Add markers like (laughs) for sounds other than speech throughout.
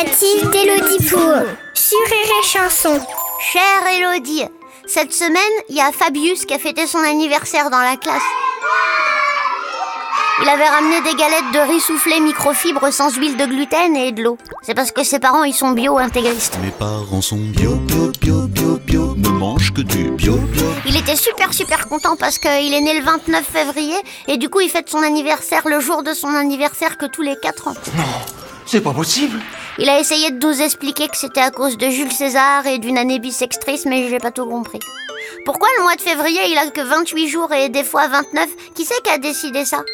Éducative d'Élodie Pour sur Rire Chanson. Chère Elodie, cette semaine, il y a Fabius qui a fêté son anniversaire dans la classe. Il avait ramené des galettes de riz soufflé microfibre sans huile de gluten et de l'eau. C'est parce que ses parents, ils sont bio-intégristes. Mes parents sont bio, bio, bio, bio, bio, ne mangent que du bio, bio. Il était super super content parce qu'il est né le 29 février et du coup il fête son anniversaire le jour de son anniversaire que tous les 4 ans. C'est pas possible. Il a essayé de nous expliquer que c'était à cause de Jules César et d'une année bisextrice mais j'ai pas tout compris. Pourquoi le mois de février il a que 28 jours et des fois 29 Qui c'est qui a décidé ça?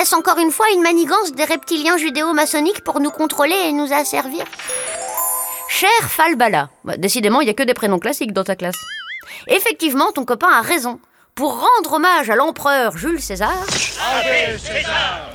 Est-ce encore une fois une manigance des reptiliens judéo-maçonniques pour nous contrôler et nous asservir? Cher Falbala, bah, décidément, il n'y a que des prénoms classiques dans ta classe. Effectivement, ton copain a raison. Pour rendre hommage à l'empereur Jules César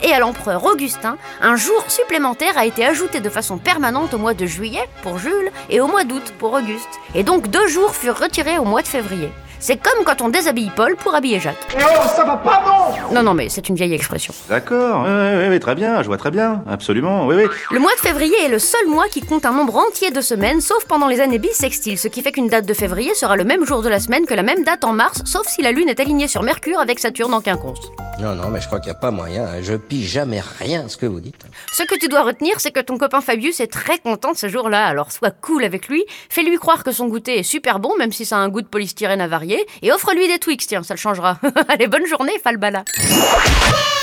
et à l'empereur Augustin, un jour supplémentaire a été ajouté de façon permanente au mois de juillet pour Jules et au mois d'août pour Auguste. Et donc deux jours furent retirés au mois de février. C'est comme quand on déshabille Paul pour habiller Jacques. Non, ça va pas, non Non, non, mais c'est une vieille expression. D'accord, oui, oui, oui, très bien, je vois très bien, absolument, oui, oui. Le mois de février est le seul mois qui compte un nombre entier de semaines, sauf pendant les années bissextiles, ce qui fait qu'une date de février sera le même jour de la semaine que la même date en mars, sauf si la Lune est alignée sur Mercure avec Saturne en quinconce. Non, non, mais je crois qu'il n'y a pas moyen. hein. Je pige jamais rien à ce que vous dites. Ce que tu dois retenir, c'est que ton copain Fabius est très content de ce jour-là, alors sois cool avec lui, fais-lui croire que son goûter est super bon, même si ça a un goût de polystyrène avarié, et offre-lui des Twix, tiens, ça le changera. (laughs) Allez, bonne journée, Falbala. Yeah!